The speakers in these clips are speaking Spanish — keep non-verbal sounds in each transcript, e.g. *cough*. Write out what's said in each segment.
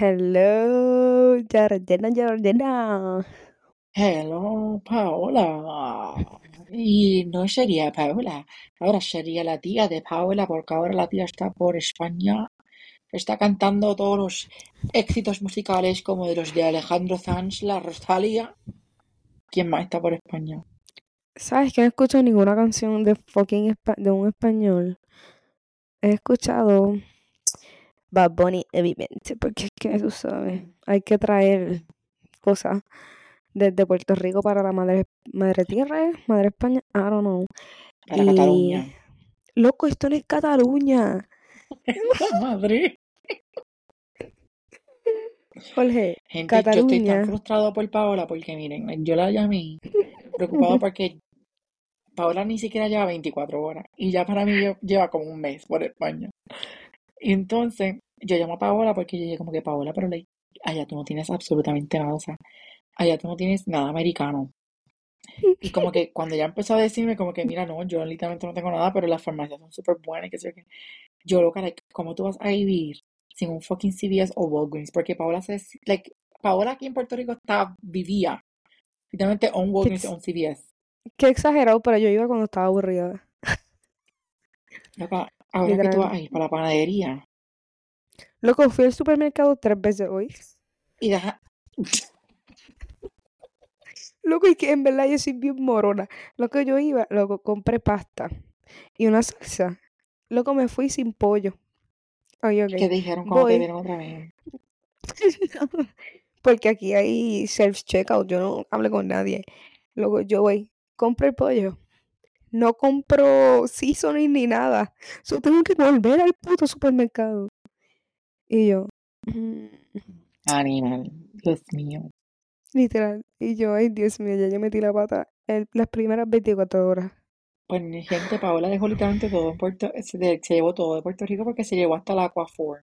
Hello, Jardina, Jardina. Hello, Paola. Y no sería Paola, ahora sería la tía de Paola, porque ahora la tía está por España, está cantando todos los éxitos musicales como de los de Alejandro Sanz, la Rosalía. ¿Quién más está por España? ¿Sabes que no escucho ninguna canción de fucking de un español? He escuchado Bad Bunny, evidente, porque es que tú sabes, hay que traer cosas desde Puerto Rico para la madre, madre tierra, madre España, I don't know. Para Y, Cataluña. loco, esto no es Cataluña. ¡La *laughs* madre! Jorge, Gente, yo estoy tan frustrado por Paola porque miren, yo la llamé preocupado *laughs* porque Paola ni siquiera lleva 24 horas y ya para mí lle- lleva como un mes por España. Y entonces yo llamo a Paola porque yo dije como que Paola, pero like, allá tú no tienes absolutamente nada, o sea, allá tú no tienes nada americano. *laughs* Y como que cuando ella empezó a decirme como que mira, no, yo literalmente no tengo nada, pero las farmacias son súper buenas y que sé yo qué. Yo loca, like, ¿cómo tú vas a vivir sin un fucking CVS o Walgreens? Porque Paola se, like, Paola aquí en Puerto Rico está, vivía literalmente un Walgreens o un CVS. qué exagerado, pero yo iba cuando estaba aburrida. Loca, ahora que tú vas a ir para la panadería Loco, fui al supermercado tres veces hoy. y deja, Loco, y que en verdad yo soy bien morona. Loco, yo iba, loco, compré pasta y una salsa. Loco, me fui sin pollo. Oye, ¿qué ok. dijeron cuando te Voy. vieron otra vez? *laughs* Porque aquí hay self-checkout, yo no hablo con nadie. Luego yo voy, compro el pollo. No compro seasoning ni nada. Solo tengo que volver al puto supermercado. Y yo, mm, Animal, Dios mío. Literal. Y yo, ay Dios mío, ya yo metí la pata en las primeras 24 horas. Pues mi gente, Paola dejó literalmente todo en Puerto, se, de- se llevó todo de Puerto Rico porque se llevó hasta la Aquaphor,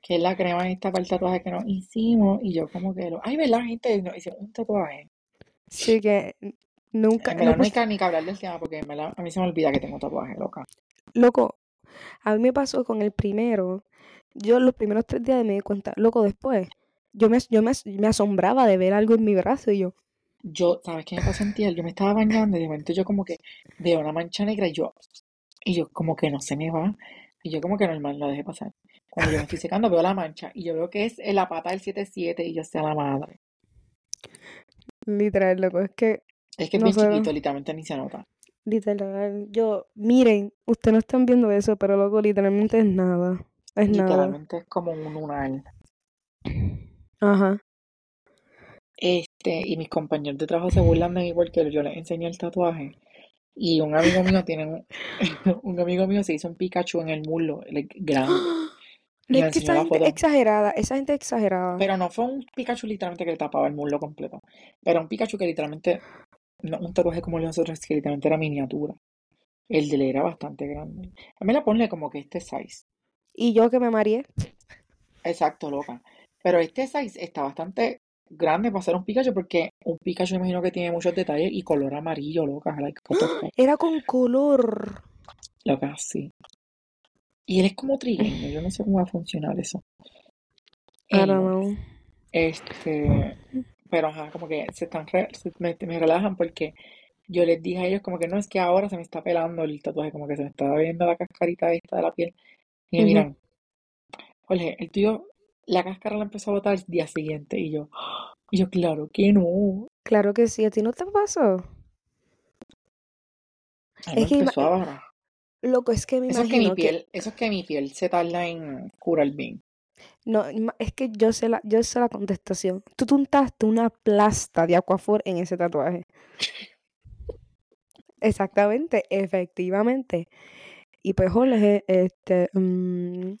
que es la crema esta para el tatuaje que nos hicimos, y yo como que lo, ay, ¿verdad, gente? Nos hicimos un tatuaje. Sí que nunca, En no verdad no hay que ni que hablar del tema porque a mí se me olvida que tengo tatuaje, loca. loco, a mí me pasó con el primero. Yo los primeros tres días me di cuenta, loco, después. Yo me, yo me, me asombraba de ver algo en mi brazo y yo, Yo, ¿sabes qué me pasó en Yo me estaba bañando y de momento yo como que veo una mancha negra y yo, y yo como que no se me va, y yo como que normal lo dejé pasar. Cuando yo me estoy secando veo la mancha y yo veo que es en la pata del 7-7 y yo sea la madre. literal, loco, es que Es que es no bien chiquito, literalmente ni se nota. literal, yo, miren, ustedes no están viendo eso, pero loco, literalmente es nada, es nada. Literalmente es como un lunar. Ajá. Este, y mis compañeros de trabajo se burlan de mí porque yo les enseñé el tatuaje. Y un amigo mío tiene un, *laughs* un amigo mío se hizo un Pikachu en el muslo, grande. *gasps* Y No me es que enseñó esa la gente foto. exagerada, esa gente exagerada. Pero no fue un Pikachu literalmente que le tapaba el muslo completo. Era un Pikachu que literalmente, no un tatuaje como el de nosotros, que literalmente era miniatura. El de él era bastante grande. A mí la ponle como que este size. Y yo que me mareé. Exacto, loca. Pero este size está bastante grande para ser un Pikachu porque un Pikachu imagino que tiene muchos detalles y color amarillo, loca. Like. *gasps* Era con color. Loca, sí. Y él es como trigueño, yo no sé cómo va a funcionar eso. I don't know. este, pero ajá, como que se están re- se- me, me relajan porque yo les dije a ellos como que no, es que ahora se me está pelando el tatuaje, como que se me está viendo la cascarita esta de la piel. Y me Ujú. miran, Jorge, el tuyo, la cáscara la empezó a botar el día siguiente. Y yo, *gasps* y yo, claro que no. Claro que sí, a ti no te pasó. Es que, a bajar. loco, es que me Eso es que mi que, piel, eso es que mi piel se tarda en curar bien. no, es que yo sé la, yo sé la contestación. Tú te untaste una plasta de Aquaphor en ese tatuaje. Exactamente, efectivamente. Y pues, Jorge, este, mm,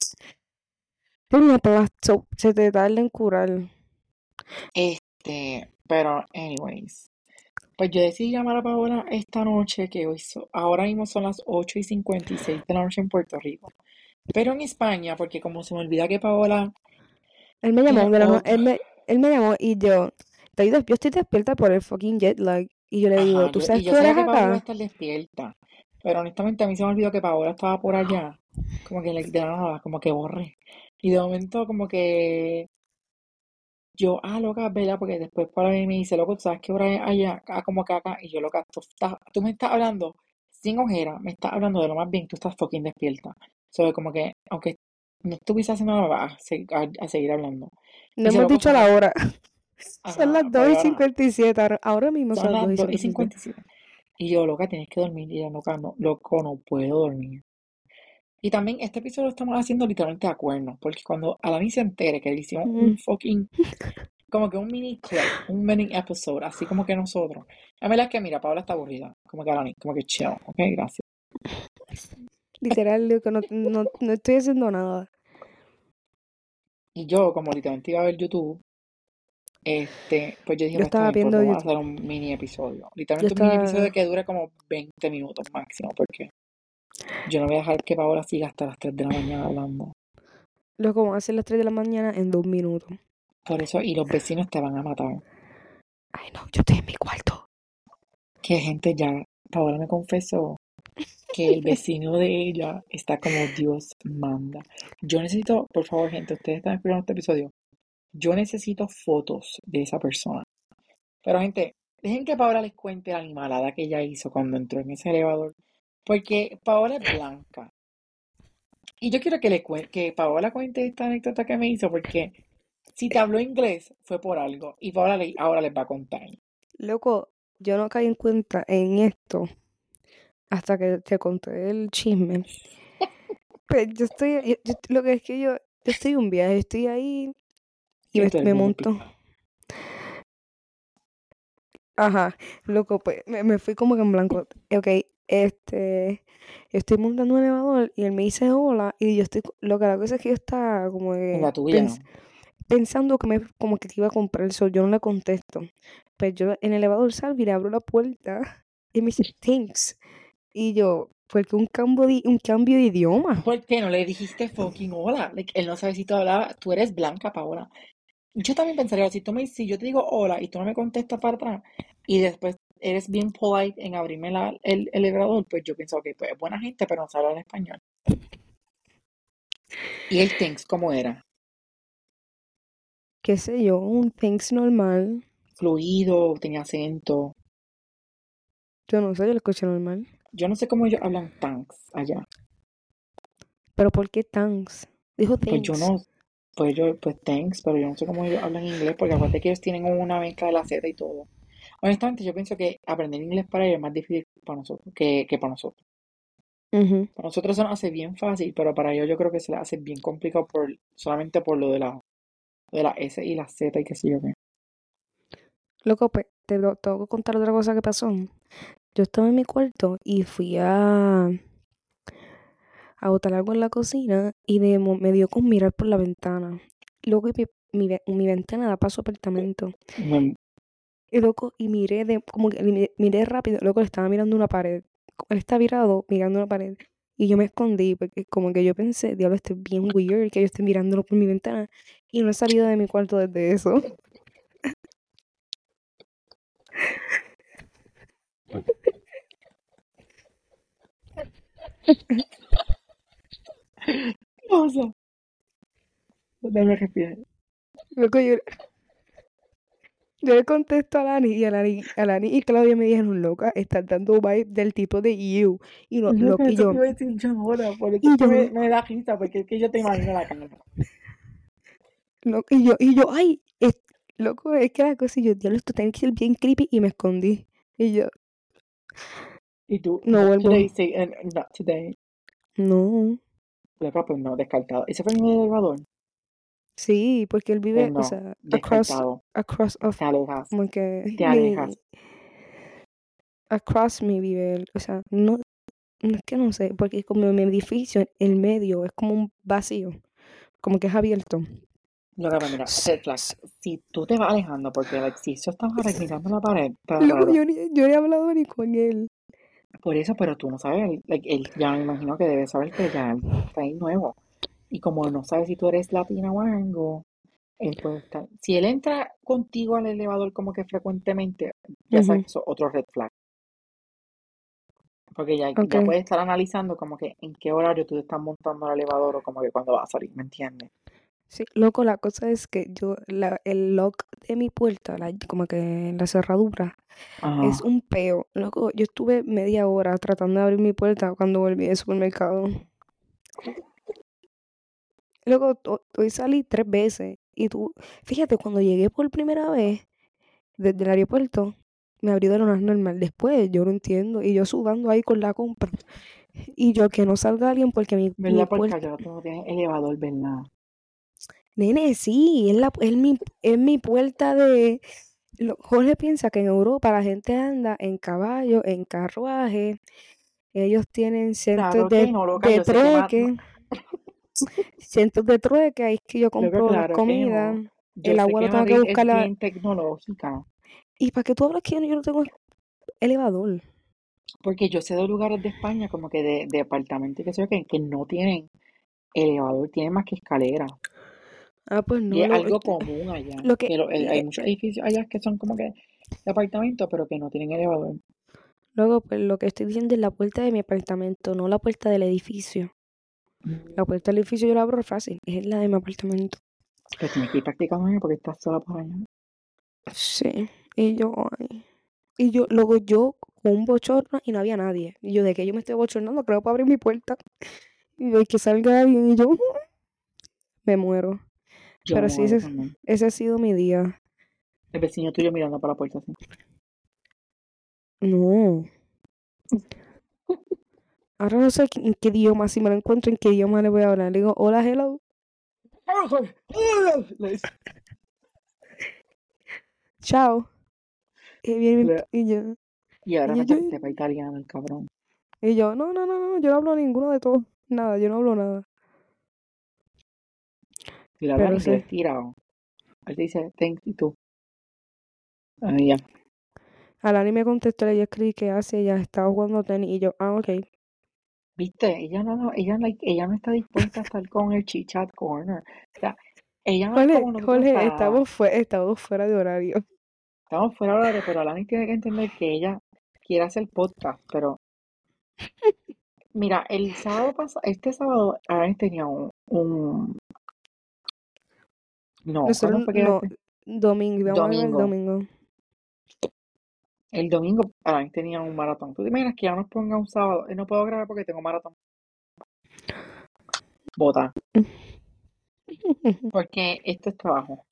una plasta, so, se te tarda en curar. Este, pero anyways, Pues yo decidí llamar a Paola esta noche, que hoy so- ahora mismo son las 8 y 56 de la noche en Puerto Rico. Pero en España, porque como se me olvida que Paola Él me llamó, no- otro. él, me, él me llamó y yo, estoy yo estoy despierta por el fucking jet lag. Y yo le digo, Ajá, ¿tú yo, sabes y yo sabía es que Paola a acá? estar despierta. Pero honestamente a mí se me olvidó que Paola estaba por allá. Como que like, de nada, como que borré. Y de momento como que yo, ah, loca, ¿verdad? Porque después viene y me dice, loco, ¿tú sabes qué hora es allá? Como que acá. Y yo, loca, tú, estás- tú me estás hablando sin ojera, me estás hablando de lo más bien, tú estás fucking despierta. So, como que, aunque no estuviese haciendo nada, vas a, a- a seguir hablando. No hemos dicho la hora. Son las pues 2 y ahora, 57. Ahora, ahora mismo son son las las 2 y 2 y 57. 57. Y yo, loca, tienes que dormir. Y ella, loca, no, loco, no puedo dormir. Y también este episodio lo estamos haciendo literalmente a cuernos, porque cuando Alani se entere que le hicimos un fucking, *laughs* como que un mini clip, un mini episode, así como que nosotros. La verdad es que, mira, Paola está aburrida, como que Alani, como que chill, ok, gracias. Literal, loco, no, no, no estoy haciendo nada. Y yo, como literalmente iba a ver YouTube, este, pues yo dije, Yo estaba pues viendo vamos a hacer un mini episodio. Literalmente un mini episodio que dure como 20 minutos máximo, porque yo no voy a dejar que Paola siga hasta las 3 de la mañana hablando. Loco, vamos a hacer las 3 de la mañana en dos minutos. Por eso, y los vecinos te van a matar. Ay, no, yo estoy en mi cuarto. Que gente ya, Paola me confesó que el *laughs* vecino de ella está como Dios manda. Yo necesito, por favor, gente, ustedes están esperando este episodio. Yo necesito fotos de esa persona. Pero, gente, dejen que Paola les cuente la animalada que ella hizo cuando entró en ese elevador. Porque Paola es blanca. Y yo quiero que, le que Paola cuente esta anécdota que me hizo, porque si te habló inglés fue por algo. Y Paola le- ahora les va a contar. Loco, yo no caí en cuenta en esto hasta que te conté el chisme. *laughs* Pero yo estoy, yo- yo- lo que es que yo, yo estoy un viaje, estoy ahí y me, me monto. Ajá, loco, pues me, me fui como que en blanco. Ok, este, yo estoy montando un elevador y él me dice hola y yo estoy, lo que la cosa es que yo estaba como En que la tuya. pens- pensando que me, como que te iba a comprar el sol, yo no le contesto. Pues yo en el elevador salgo y le abro la puerta *laughs* y me dice, thanks. Y yo, porque un cambio de, un cambio de idioma. ¿Por qué no le dijiste fucking hola? Like, él no sabe si tú hablabas, tú eres blanca, Paola. Yo también pensaría, si tú me, si yo te digo hola y tú no me contestas para atrás y después eres bien polite en abrirme la, el, el elevador, pues yo pienso que pues, es buena gente, pero no sabe hablar español. ¿Y el thanks cómo era? Qué sé yo, un thanks normal. Fluido, tenía acento. Yo no sé, yo lo escuché normal. Yo no sé cómo ellos hablan thanks allá. Pero ¿por qué thanks? Dijo Pues yo thanks. no, pues yo, pues thanks, pero yo no sé cómo ellos hablan inglés, porque acuérdate que ellos tienen una mezcla de la Z y todo. Honestamente, yo pienso que aprender inglés para ellos es más difícil para nosotros que, que para nosotros. Para nosotros se nos hace bien fácil, pero para ellos yo creo que se les hace bien complicado por, solamente por lo de la, de la S y la Z y qué sé yo qué. Loco, pues te tengo que contar otra cosa que pasó. Yo estaba en mi cuarto y fui a, a botar algo en la cocina y de, me dio con mirar por la ventana. Luego mi, mi, ve- mi ventana da paso apartamento. Me- Y loco, y miré de, como que mi- miré rápido, loco, le estaba mirando una pared. Él está virado mirando una pared. Y yo me escondí porque como que yo pensé, diablo, esto es bien weird que yo esté mirándolo por mi ventana. Y no he salido de mi cuarto desde eso. *laughs* ¿Qué pasa? Déjame respirar. Loco, yo, yo le contesto a Lani y a Lani, a Lani y Claudia me dijeron, loca, estás dando vibe del tipo de you. Y, no, lo que y yo, te iba a decir yo ahora, por eso y es que yo, me, me da risa, porque es que yo te imagino la cara. y yo, y yo, ay, es- loco, es que la cosa, y yo, diablo, esto tiene que ser bien creepy y me escondí. Y yo, Y tú, no vuelvo. today, say, eh, not today. No. Loca, pues no, descartado. ¿Ese fue el mismo elevador? Sí, porque él vive, o no, sea, across, across of, Te alejas, como que te alejas. mi, across me vive él, o sea, no, no es que no sé, porque como mi edificio, el medio es como un vacío, como que es abierto. Lo que mira, flag, si tú te vas alejando porque el exceso está mirando la pared, está raro. yo, ni, yo no he hablado ni con él. Por eso, pero tú no sabes, él, like, él ya me imagino que debe saber que ya está ahí nuevo. Y como no sabe si tú eres latina o algo, él puede estar. Si él entra contigo al elevador como que frecuentemente, ya sabes que eso es otro red flag. Porque ya, ya Ok. puede estar analizando como que en qué horario tú te estás montando al elevador o como que cuando vas a salir, ¿me entiendes? Sí, loco, la cosa es que yo, la, el lock de mi puerta, la, como que la cerradura, Ajá. es un peo. Loco, yo estuve media hora tratando de abrir mi puerta cuando volví del supermercado. Luego, hoy salí tres veces. Y tú, fíjate, cuando llegué por primera vez desde el aeropuerto, me abrió de lo más normal. Después, yo no entiendo. Y yo sudando ahí con la compra. Y yo, que no salga alguien porque mi, mi ¿Verdad? Porque puerta... allá no tienes elevador, ¿verdad? Nene, sí, es, la, es, mi, es mi puerta de... lo- Jorge piensa que en Europa la gente anda en caballo, en carruaje. Ellos tienen cientos Claro de, no, de yo Cientos de trueques. Ahí es que yo compro claro no. Yo El agua lo tengo que es buscar. bien tecnológica, ¿Y para qué tú hablas que yo, no- tengo elevador? porque yo sé de lugares de España como que de, de apartamentos que sé que, que no tienen elevador, tienen más que escalera. Ah, pues no. Y es Lo, algo común allá. lo que, Que lo- hay le- muchos edificios allá que son como que de apartamentos, pero que no tienen elevador. luego, pues lo que estoy diciendo es la puerta de mi apartamento, no la puerta del edificio. La puerta del edificio yo la abro fácil, es la de mi apartamento. Pues tienes que ir practicando porque estás sola por allá. Sí. Y yo, ay. Y yo, luego yo con un bochorno y no había nadie. Y yo, de que yo me estoy bochornando, creo para abrir mi puerta. Y yo, que salga alguien. Y yo, *laughs* me muero. Yo Pero me sí, muero ese, ese ha sido mi día. El vecino tuyo mirando para la puerta así. No. Ahora no sé en qué idioma, si me lo encuentro, en qué idioma le voy a hablar. Le digo, hola, hello. Chao. Y, viene y yo, Y ahora y me yo, sepa italiano el cabrón. y yo, no, no, no, no, yo no hablo ninguno de todos. Nada, yo no hablo nada. Hablan Pero inglés sí. tirado. Él dice, thanks, y tú. Ah, ya. Alani me contestó, le escribí que hace, ella estaba jugando tenis. Y yo, ah, ok. Viste, ella no, no, ella, like, ella no está dispuesta a estar con el chit-chat corner. O sea, ella no es Jorge, nosotros Jorge, estamos, fue, estamos fuera de horario. Estamos fuera de horario, pero Alani tiene que entender que ella quiere hacer podcast, pero mira, el sábado pasado, este sábado, Alani tenía un, un... No, ¿cuándo Nosotros, no, este? domingo, Domingo. domingo. El domingo, Alani tenía un maratón. ¿Tú te imaginas que ya nos ponga un sábado? Eh, no puedo grabar porque tengo maratón. Bota. *laughs* Porque esto es trabajo.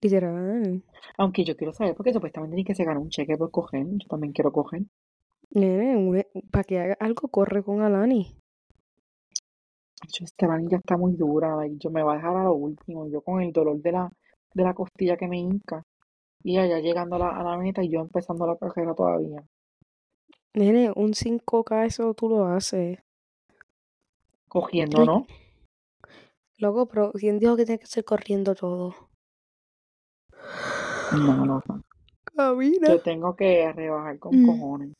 Literal. Aunque yo quiero saber, porque supuestamente ni que se gana un cheque por coger. Yo también quiero coger. Nene, para que haga algo, corre con Alani. Yo, esta Alani ya está muy dura. like, yo me va a dejar a lo último. Yo con el dolor de la, de la costilla que me hinca. Y allá llegando a la, a la meta y yo empezando la carrera todavía. Nene, un 5K eso tú lo haces. Cogiendo, ¿no? Loco, pero ¿quién dijo que tiene que ser corriendo todo? No, no. Camina. Yo tengo que rebajar con Mm. cojones.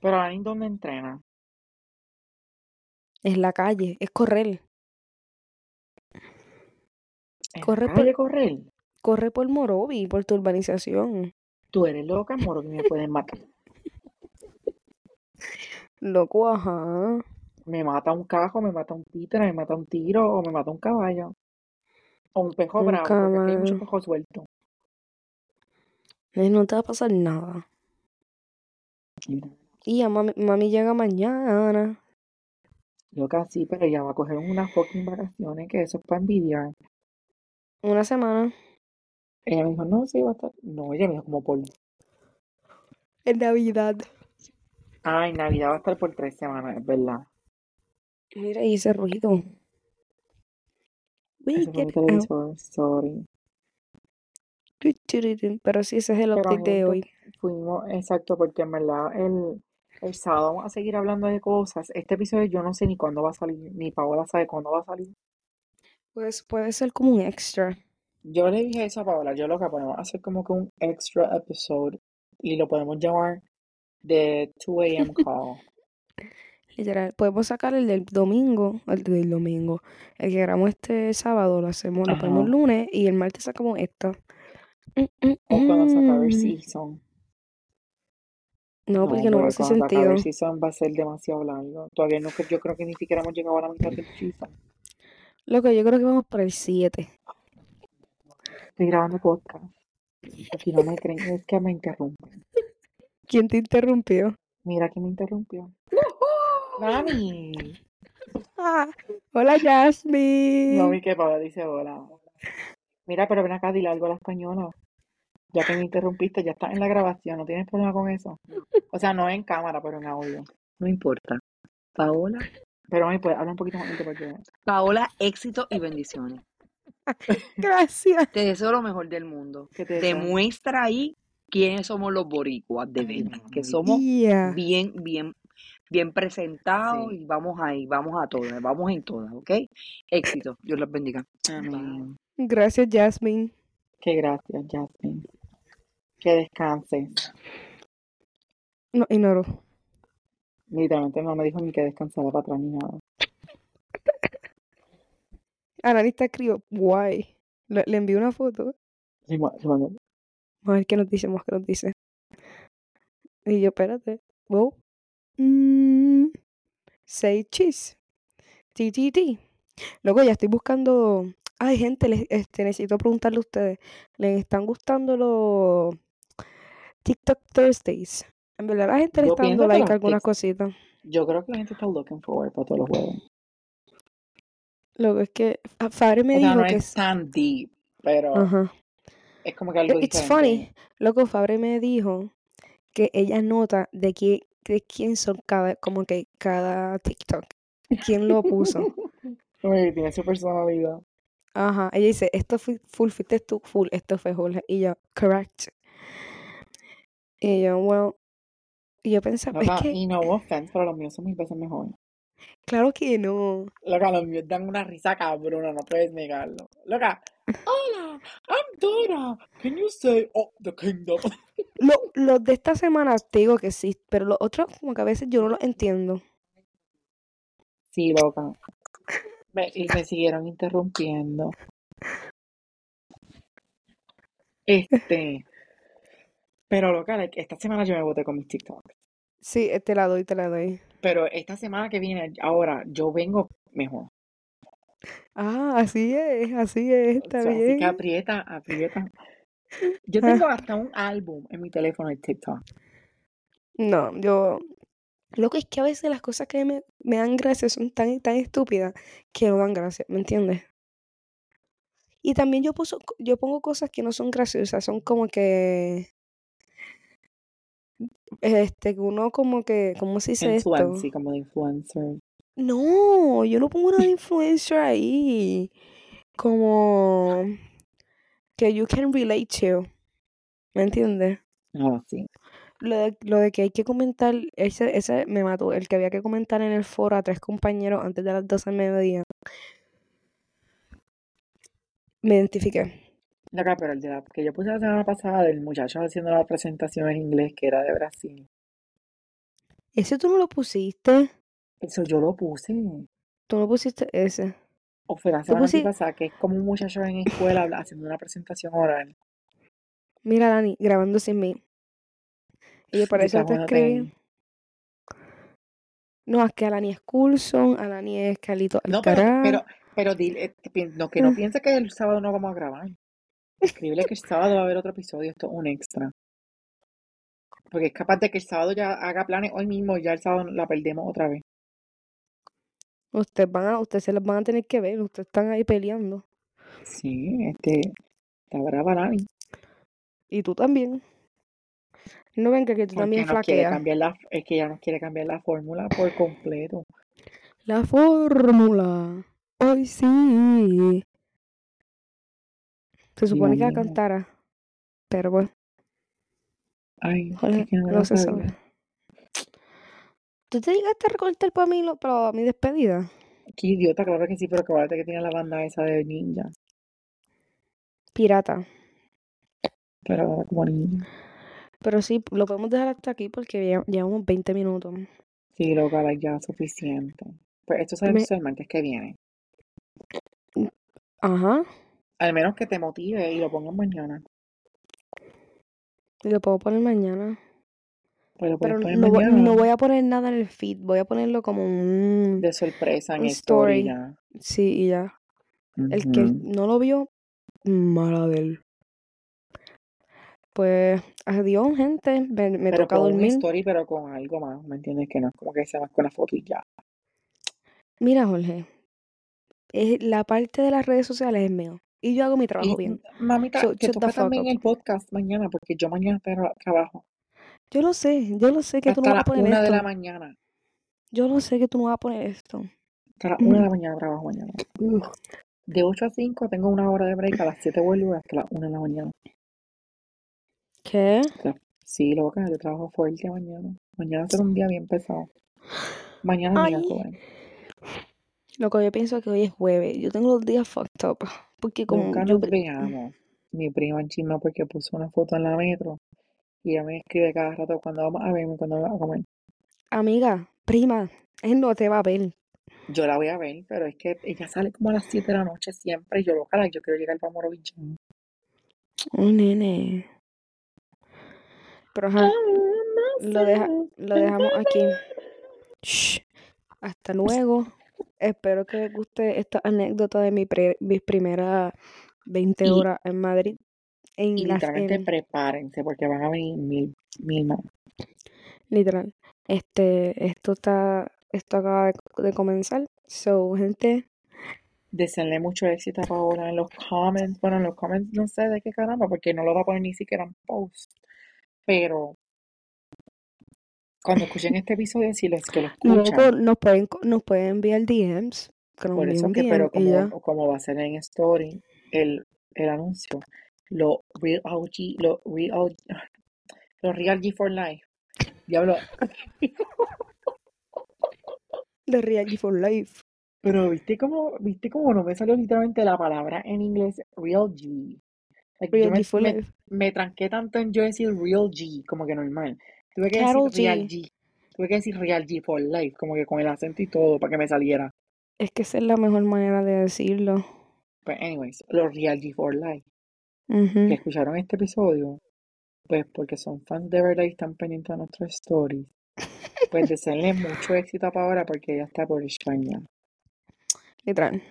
Pero Alani, ¿dónde entrena? Es la calle, es correr. ¿En la Corre por, calle correr? Corre por Morovi, por tu urbanización. Tú eres loca, moro, que me pueden matar. Loco, ajá. Me mata un cajo, me mata un títere, me mata un tiro o me mata un caballo. O un pejo Un bravo, porque aquí hay pejos sueltos. Eh, No te va a pasar nada. Mira, Y ya mami, mami llega mañana. Loca, sí, pero ella va a coger unas fucking vacaciones, que eso es para envidiar. Una semana. Ella me dijo, no, sí, va a estar. No, ella me dijo como por. En Navidad. Ay, Navidad va a estar por tres semanas, es verdad. Mira, y ese ruido. We Ese get out. sorry. Pero sí, ese es el update de hoy. fuimos, exacto, porque en verdad el, el sábado vamos a seguir hablando de cosas. Este episodio yo no sé ni cuándo va a salir, ni Paola sabe cuándo va a salir. Pues puede ser como un extra. Yo le dije eso a Paola, yo lo que podemos hacer como que un extra episode y lo podemos llamar The 2 a.m. Call. Literal, podemos sacar el del domingo, el del domingo, el que grabamos este sábado, lo hacemos, lo ponemos el lunes y el martes sacamos esta. Mm, mm, O cuando se acabe el mm. season. No, porque no hace sentido. el season va a ser demasiado largo. Todavía no, yo creo que ni siquiera hemos llegado a la mitad del season. Loco, yo creo que vamos para el 7. Estoy grabando podcast. Si no me creen, es que me interrumpen. ¿Quién te interrumpió? Mira que me interrumpió. ¡Nani! Ah, hola Jasmine. No vi que Paola dice hola. Mira, pero ven acá, dile algo a la española. Ya que me interrumpiste, ya está en la grabación, ¿no tienes problema con eso? O sea, no en cámara, pero en audio. No importa. Paola, Pero me puede hablar un poquito más lento porque Paola, éxito y bendiciones. *laughs* *laughs* Gracias. Te deseo lo mejor del mundo. que te. Demuestra ahí quiénes somos los boricuas de verdad. Que somos Yeah. bien, bien, bien presentados Sí. y vamos ahí, vamos a todas, vamos en todas, ¿ok? Éxito. Dios los bendiga. Amén. Gracias Jasmine. Qué gracias, Jasmine. Que descanses. No, ignoro. Literalmente no me dijo ni que descansara para atrás ni nada. Analista escribió, guay. Le, le envié una foto. Sí, sí, a ver qué nos dice, ver qué nos dice. Y yo, espérate. Wow. Mm, say cheese. T, T, T. Luego ya estoy buscando. Ay, gente, les, este, necesito preguntarle a ustedes. ¿Les están gustando los TikTok Thursdays? En verdad, la gente le está dando like a algunas cositas. Yo creo que la gente está looking forward para todos los juegos. Luego es que Fabre me O sea, dijo no que es tan deep, pero Ajá. es como que algo It's diferente. funny. Loco, Fabre me dijo que ella nota de, qui- de quién son cada, como que cada TikTok. ¿Quién lo puso? *laughs* Uy, tiene su personalidad. Ajá. Ella dice, esto fue full, fuiste tú, full, esto fue Jorge. Y yo, correct. Y yo, well. Y yo pensaba, es Loca, que, y no offense, pero los míos son mil veces mejores. Claro que no. Loca, los míos dan una risa cabrona, no puedes negarlo. Loca, hola, I'm Dora. Can you say, oh, the kingdom? *laughs* Lo- Los de esta semana te digo que sí, pero los otros como que a veces yo no los entiendo. Sí, loca. Me, y me siguieron interrumpiendo. Este. Pero, loca, like, esta semana yo me boté con mis TikToks. Sí, eh, te la doy, te la doy. Pero esta semana que viene, ahora, yo vengo mejor. Ah, así es, así es, O está sea, así que bien. aprieta, aprieta. *laughs* Yo Ah. tengo hasta un álbum en mi teléfono de TikTok. No, yo... Lo que es que a veces las cosas que me, me dan gracia son tan, tan estúpidas que no dan gracia, ¿me entiendes? Y también yo, puso, yo pongo cosas que no son graciosas, son como que... Este, que uno como que... ¿Cómo se dice esto? Influency, como de influencer. No, yo no pongo una de influencer ahí. Como... Que you can relate to. ¿Me entiendes? Ah, sí. Lo de, lo de que hay que comentar, ese, ese me mató, el que había que comentar en el foro a tres compañeros antes de las 12 del mediodía. Me identifiqué. Loca, pero el de la que yo puse la semana pasada del muchacho haciendo la presentación en inglés que era de Brasil. ¿Ese tú no lo pusiste? Eso yo lo puse. Tú no pusiste ese. O fue la semana pasada, que es como un muchacho en escuela haciendo una presentación oral. Mira, Dani, grabando sin mí. Y yo por eso te escribí. No, es que Alani es Coulson, Alani es Calito No, pero, pero, pero dile, eh, no, que no Ah. piense que el sábado no vamos a grabar. Escríbele que el sábado va a haber otro episodio, esto es un extra. Porque es capaz de que el sábado ya haga planes hoy mismo y ya el sábado la perdemos otra vez. Ustedes van a, ustedes se las van a tener que ver, ustedes están ahí peleando. Sí, este, está brava Lani. Y tú también. No ven que, que tú Porque también nos quiere flaqueas. cambiar la, es que ella nos quiere cambiar la fórmula por completo. La fórmula. Hoy sí. Se supone que la cantara. Pero pues, Ay, es que no no se sabe. ¿Tú te llegaste a recortar para mí, lo- para mi despedida? Qué idiota, claro que sí, pero acuérdate que tiene la banda esa de ninja. pirata. Pero como niño. Pero sí, lo podemos dejar hasta aquí porque lle- llevamos 20 minutos. Sí, loca, like, ya suficiente. Pues esto sale Me- el martes que viene. Ajá. Al menos que te motive y lo pongas mañana. Y lo puedo poner mañana. Pues Pero poner no, voy- no voy a poner nada en el feed. Voy a ponerlo como un... De sorpresa en un story story. ya. Sí, y ya. El que no lo vio, mala de él. Pues, adiós, gente. Me, me Pero toca pon un dormir. story, pero con algo más, ¿me entiendes? Que no es como que sea más con la foto y ya. Mira, Jorge. es- la parte de las redes sociales es mío. Y yo hago mi trabajo Y, bien. mamita, So, the toca también up. el podcast mañana, porque yo mañana tra- trabajo. Yo lo sé, yo lo sé que tú no vas a poner una de esto. la mañana. Yo lo sé que tú no vas a poner esto. Hasta las una de la mañana trabajo mañana. De 8 a 5 tengo una hora de break, a las 7 vuelvo hasta las 1 de la mañana. ¿Qué? O sea, sí, loca, yo trabajo fuerte mañana. Mañana será un día bien pesado. Mañana es Ay. miércoles. Loco, yo pienso que hoy es jueves. Yo tengo los días fucked up. Porque como Nunca yo... nos veamos. Mi prima chisma porque puso una foto en la metro y ella me escribe cada rato cuando vamos a verme, cuando vamos a comer. Amiga, prima, él no te va a ver. Yo la voy a ver, pero es que ella sale como a las 7 de la noche siempre y yo loca, yo quiero llegar para Morovich. Oh, nene. Pero ajá, lo, deja, lo dejamos aquí. Shh. Hasta luego. Espero que les guste esta anécdota de mi pre- mis primeras 20 Y- horas en Madrid. En Y literalmente en- prepárense porque van a venir mil, mil más. literal. Este, esto está, esto acaba de, de comenzar. So, gente, Deseenle mucho éxito a Paola en los comments. Bueno, en los comments no sé de qué caramba, porque no lo va a poner ni siquiera en post. Pero cuando escuchen este episodio, si los que lo luego escuchan, nos pueden, nos pueden enviar DMs. Que nos por eso que, DM pero como, va a ser en story el, el anuncio, lo real OG, lo real, *laughs* lo real G for life. Diablo, De Real G for Life. pero viste cómo, viste cómo no me salió literalmente la palabra en inglés real G. Like, Real me, G for me, Life. me tranqué tanto en yo decir real G, como que normal. Tuve que Carol decir real G. G. Tuve que decir real G for life, como que con el acento y todo, para que me saliera. Es que esa es la mejor manera de decirlo. Pues, anyways, los real G for life. Que escucharon este episodio, pues porque son fans de verdad y están pendientes de nuestras stories, pues deseenle mucho éxito a Paola porque ella está por España. Literal.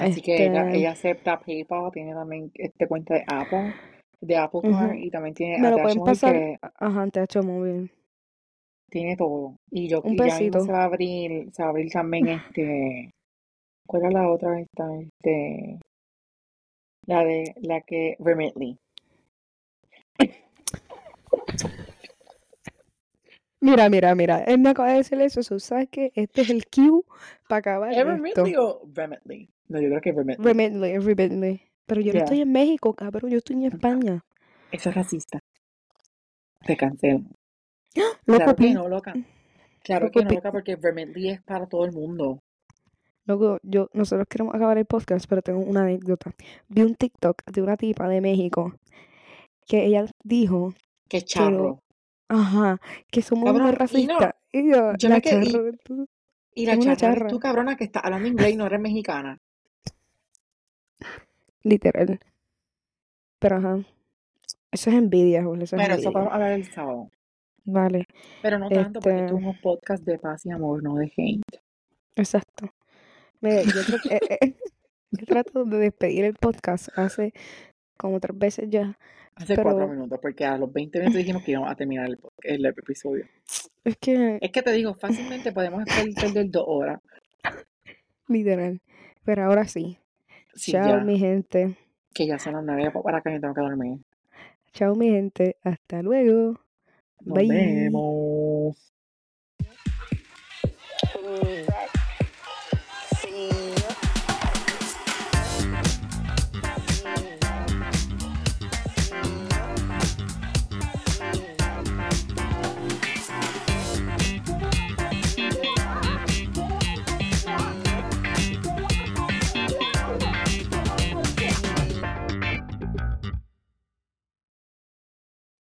Así que ella, Este, ella acepta PayPal, tiene también este cuenta de Apple, de Apple Ujú. Card y también tiene me lo ATH pueden Móvil pasar. que Ajá, te ha hecho muy bien. tiene todo. Y yo Un y ya mismo se va a abrir, se va a abrir también *laughs* este, ¿cuál era la otra esta? Este, la de la que Remitly. Mira, mira, mira. Él me acaba de decir eso. so, ¿Sabes qué? Este es el cue para acabar ¿Es esto. Remitly o Remitly? No, yo creo que es Remitly. Remitly, remitly. Pero yo no estoy en México, cabrón. Yo estoy en España. Eso es racista. Te cancelo. *gasps* Loco, Claro que please. no, loca. Claro Loco, que no, loca, porque Vermintly es para todo el mundo. Loco, yo, nosotros queremos acabar el podcast, pero tengo una anécdota. Vi un TikTok de una tipa de México que ella dijo que charro. ajá, que somos Cabrón, unos y no, racistas. Y yo, yo la me quedé, y, charro, tú, y la charra tú, cabrona, que está hablando inglés y no eres mexicana. Literal. Pero ajá, eso es envidia, Jorge, eso es Bueno, eso envidia. podemos hablar el sábado. Vale, Pero no tanto, porque esto este, es un podcast de paz y amor, no de hate. exacto. Mira, yo creo que eh, eh, *laughs* he tratado de despedir el podcast hace como tres veces ya, Hace cuatro minutos, porque a los 20 minutos dijimos que íbamos a terminar el, el episodio. es que, Es que te digo, fácilmente podemos per- perder dos horas. *laughs* literal. Pero ahora sí. Sí, Chao, ya, mi gente. que ya son las nueve para que me tengo que dormir. Chao, mi gente. Hasta luego. Nos Bye. vemos.